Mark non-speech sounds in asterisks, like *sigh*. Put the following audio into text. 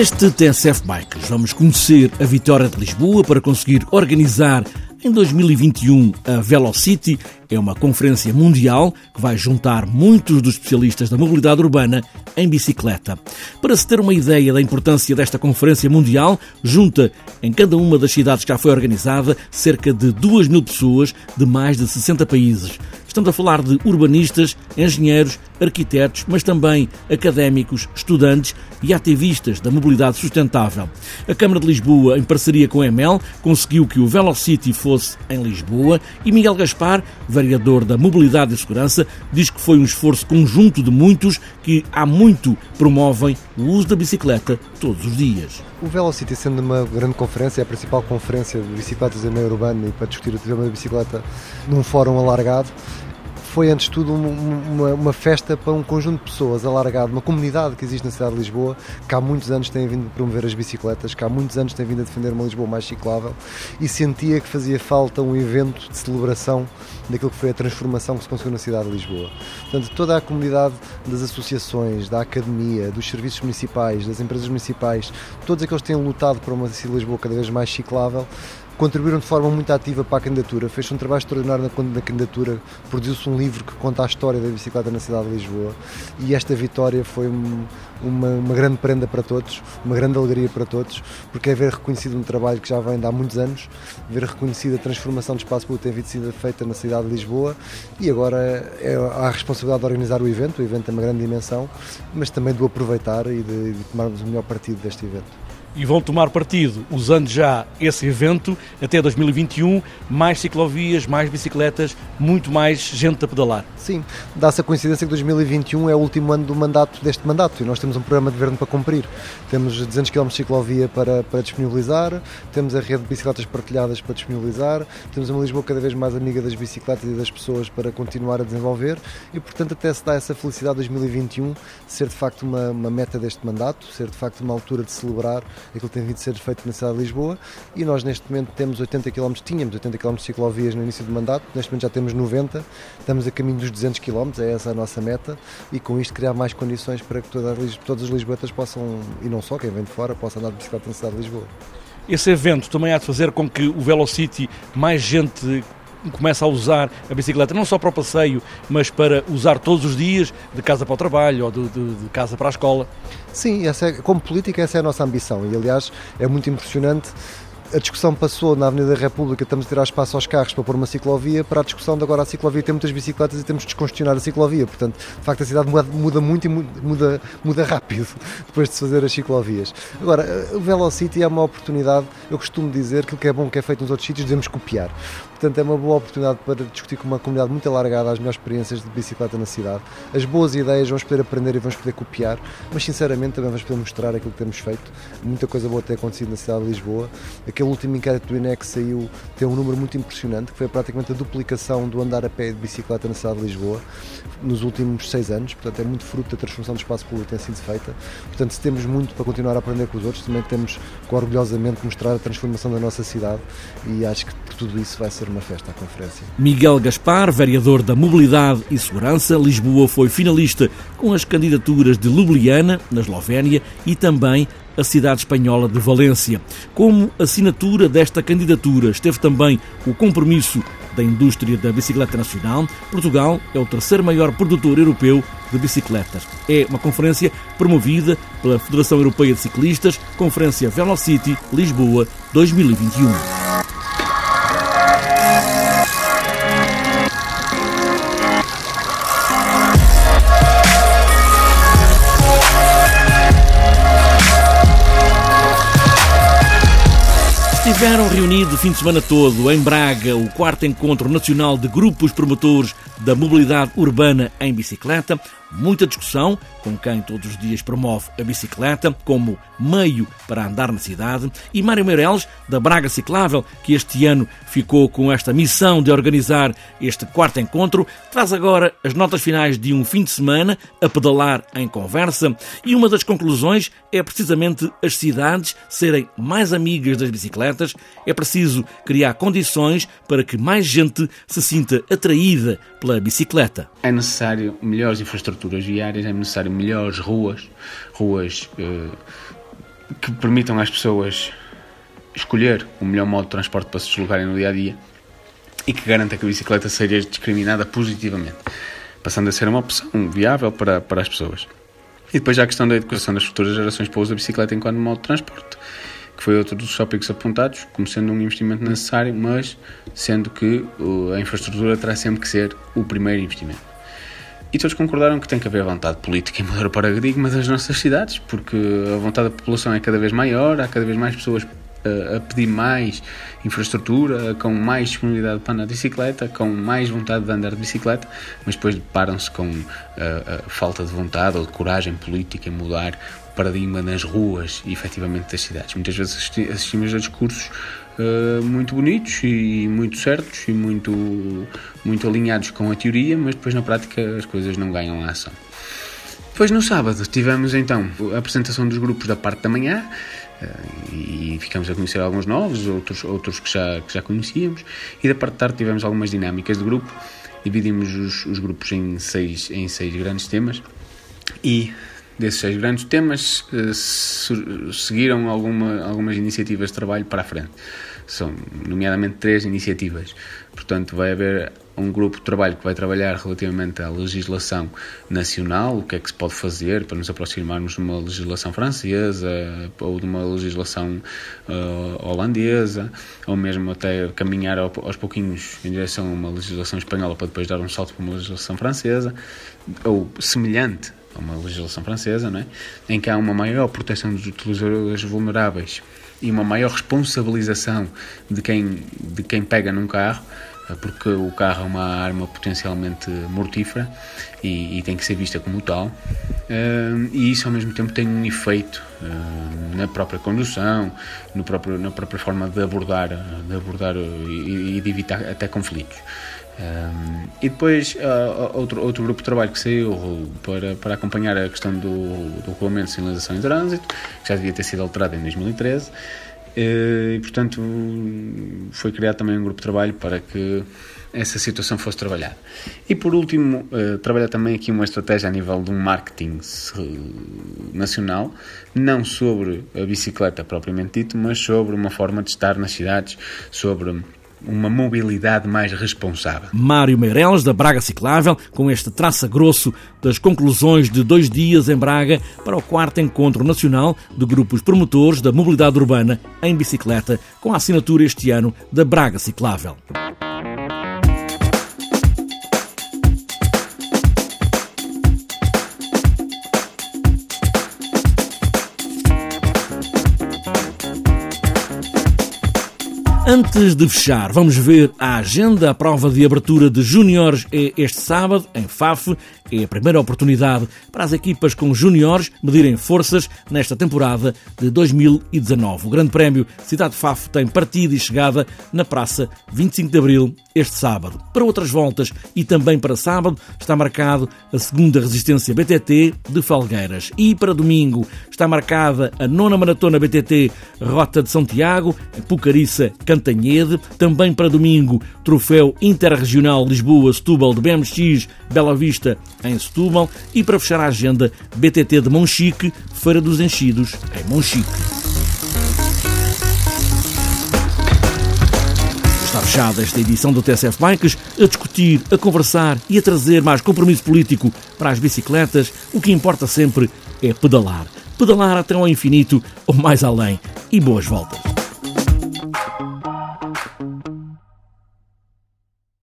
Neste TSF Bikes vamos conhecer a vitória de Lisboa para conseguir organizar em 2021 a Velocity é uma conferência mundial que vai juntar muitos dos especialistas da mobilidade urbana em bicicleta. Para se ter uma ideia da importância desta conferência mundial, junta em cada uma das cidades que já foi organizada cerca de 2 mil pessoas de mais de 60 países. Estamos a falar de urbanistas, engenheiros, arquitetos, mas também académicos, estudantes e ativistas da mobilidade sustentável. A Câmara de Lisboa, em parceria com a EML, conseguiu que o Velocity fosse em Lisboa e Miguel Gaspar, vereador da Mobilidade e Segurança, diz que foi um esforço conjunto de muitos que há muito promovem o uso da bicicleta todos os dias. O Velocity, sendo uma grande conferência, é a principal conferência de bicicletas em meio urbano e para discutir o tema da bicicleta num fórum alargado, foi antes de tudo uma, uma, festa para um conjunto de pessoas alargado, uma comunidade que existe na cidade de Lisboa, que há muitos anos tem vindo a promover as bicicletas, que há muitos anos tem vindo a defender uma Lisboa mais ciclável e sentia que fazia falta um evento de celebração daquilo que foi a transformação que se conseguiu na cidade de Lisboa. Portanto, toda a comunidade das associações, da academia, dos serviços municipais, das empresas municipais, todos aqueles que têm lutado por uma cidade de Lisboa cada vez mais ciclável, contribuíram de forma muito ativa para a candidatura. Fez um trabalho extraordinário na, candidatura, produziu-se um livro que conta a história da bicicleta na cidade de Lisboa. E esta vitória foi uma, uma, grande prenda para todos, uma grande alegria para todos, porque é ver reconhecido um trabalho que já vem de há muitos anos, ver reconhecida a transformação do espaço público que tem sido feita na cidade de Lisboa. E agora é a responsabilidade de organizar o evento, o evento tem uma grande dimensão, mas também de o aproveitar e de, de tomarmos o melhor partido deste evento e vão tomar partido, usando já esse evento até 2021, mais ciclovias, mais bicicletas, muito mais gente a pedalar. Sim, dá-se a coincidência que 2021 é o último ano do mandato deste mandato e nós temos um programa de governo para cumprir. Temos 200 km de ciclovia para, para disponibilizar, temos a rede de bicicletas partilhadas para disponibilizar, temos uma Lisboa cada vez mais amiga das bicicletas e das pessoas para continuar a desenvolver e, portanto, até se dá essa felicidade 2021 ser de facto uma, uma meta deste mandato, ser de facto uma altura de celebrar aquilo tem vindo a ser feito na cidade de Lisboa. E nós neste momento temos 80 km, tínhamos 80 km de ciclovias no início do mandato, neste momento já temos 90, estamos a caminho dos 200 km, é essa a nossa meta. E com isto criar mais condições para que todas as lisboetas possam, e não só quem vem de fora, possa andar de bicicleta na cidade de Lisboa. Esse evento também há de fazer com que o Velocity mais gente começa a usar a bicicleta não só para o passeio, mas para usar todos os dias, de casa para o trabalho ou de, de, de casa para a escola. Sim, essa é, como política essa é a nossa ambição e aliás é muito impressionante a discussão passou na Avenida da República, estamos a tirar espaço aos carros para pôr uma ciclovia, para a discussão de agora a ciclovia tem muitas bicicletas e temos de descongestionar a ciclovia. Portanto, de facto, a cidade muda, muito e muda, muda rápido *laughs* depois de se fazer as ciclovias. Agora, o Velocity é uma oportunidade, eu costumo dizer que o que é bom que é feito nos outros sítios devemos copiar. Portanto, é uma boa oportunidade para discutir com uma comunidade muito alargada as melhores experiências de bicicleta na cidade. As boas ideias vamos poder aprender e vamos poder copiar, mas sinceramente também vamos poder mostrar aquilo que temos feito. Muita coisa boa tem acontecido na cidade de Lisboa. Aquele último inquérito do INEC saiu, tem um número muito impressionante, que foi praticamente a duplicação do andar a pé de bicicleta na cidade de Lisboa nos últimos seis anos. Portanto, é muito fruto da transformação do espaço público que tem sido feita. Portanto, se temos muito para continuar a aprender com os outros, também temos que orgulhosamente mostrar a transformação da nossa cidade e acho que tudo isso vai ser uma festa à conferência. Miguel Gaspar, vereador da Mobilidade e Segurança, Lisboa foi finalista com as candidaturas de Ljubljana, na Eslovénia, e também a cidade espanhola de Valência. Como assinatura desta candidatura esteve também o compromisso da indústria da bicicleta nacional. Portugal é o terceiro maior produtor europeu de bicicletas. É uma conferência promovida pela Federação Europeia de Ciclistas, Conferência Velocity Lisboa 2021. Estiveram reunidos o fim de semana todo em Braga o quarto encontro nacional de grupos promotores da mobilidade urbana em bicicleta. Muita discussão com quem todos os dias promove a bicicleta como meio para andar na cidade. E Mário Meireles, da Braga Ciclável, que este ano ficou com esta missão de organizar este quarto encontro, traz agora as notas finais de um fim de semana a pedalar em conversa. E uma das conclusões é precisamente as cidades serem mais amigas das bicicletas. É preciso criar condições para que mais gente se sinta atraída pela bicicleta. É necessário melhores infraestruturas viárias, é necessário melhores ruas, ruas eh, que permitam às pessoas escolher o melhor modo de transporte para se deslocarem no dia a dia e que garanta que a bicicleta seja discriminada positivamente, passando a ser uma opção viável para, para as pessoas. E depois já a questão da educação das futuras gerações para o uso da bicicleta enquanto modo de transporte, que foi outro dos tópicos apontados, como sendo um investimento necessário, mas sendo que a infraestrutura terá sempre que ser o primeiro investimento. E todos concordaram que tem que haver vontade política em mudar o paradigma das nossas cidades, porque a vontade da população é cada vez maior, há cada vez mais pessoas a, pedir mais infraestrutura, com mais disponibilidade para andar de bicicleta, com mais vontade de andar de bicicleta, mas depois deparam-se com a, a falta de vontade ou de coragem política em mudar o paradigma nas ruas e efetivamente das cidades. Muitas vezes assistimos a discursos uh, muito bonitos e muito certos e muito, muito alinhados com a teoria, mas depois na prática as coisas não ganham a ação. Depois no sábado tivemos então a apresentação dos grupos da parte da manhã e ficamos a conhecer alguns novos, outros, outros que, já, que já conhecíamos, e da parte da tarde tivemos algumas dinâmicas de grupo, dividimos os, os grupos em seis, em seis grandes temas e desses seis grandes temas uh, seguiram alguma, algumas iniciativas de trabalho para a frente. São, nomeadamente, três iniciativas. Portanto, vai haver um grupo de trabalho que vai trabalhar relativamente à legislação nacional, o que é que se pode fazer para nos aproximarmos de uma legislação francesa ou de uma legislação uh, holandesa, ou mesmo até caminhar aos pouquinhos em direção a uma legislação espanhola para depois dar um salto para uma legislação francesa, ou semelhante a uma legislação francesa, não é? em que há uma maior proteção dos utilizadores vulneráveis e uma maior responsabilização de quem, de quem pega num carro, porque o carro é uma arma potencialmente mortífera e, e tem que ser vista como tal, uh, e isso ao mesmo tempo tem um efeito uh, na própria condução, no próprio, na própria forma de abordar, de abordar e, e de evitar até conflitos. Um, e depois uh, outro, outro grupo de trabalho que saiu para, para acompanhar a questão do, do regulamento de sinalização em trânsito, que já devia ter sido alterado em 2013, e portanto foi criado também um grupo de trabalho para que essa situação fosse trabalhada. E por último, uh, trabalhar também aqui uma estratégia a nível de um marketing nacional, não sobre a bicicleta propriamente dito, mas sobre uma forma de estar nas cidades, sobre uma mobilidade mais responsável. Mário Meireles, da Braga Ciclável, com este traça grosso das conclusões de dois dias em Braga para o quarto Encontro Nacional de Grupos Promotores da Mobilidade Urbana em Bicicleta, com a assinatura este ano da Braga Ciclável. Antes de fechar, vamos ver a agenda. A prova de abertura de júniores é este sábado, em Faf. É a primeira oportunidade para as equipas com júniores medirem forças nesta temporada de 2019. O Grande Prémio Cidade Faf tem partida e chegada na Praça 25 de Abril este sábado. Para outras voltas e também para sábado está marcado a segunda resistência BTT de Falgueiras. E para domingo está marcada a nona maratona BTT Rota de Santiago, em Pucariça, Cantanhede. Também para domingo, troféu interregional Lisboa-Setúbal de BMX Bela Vista em Setúbal. E para fechar a agenda, BTT de Monchique, Feira dos Enchidos em Monchique. Está fechada esta edição do TSF Bikes a discutir, a conversar e a trazer mais compromisso político para as bicicletas. O que importa sempre é pedalar. Pedalar até ao infinito ou mais além. E boas voltas.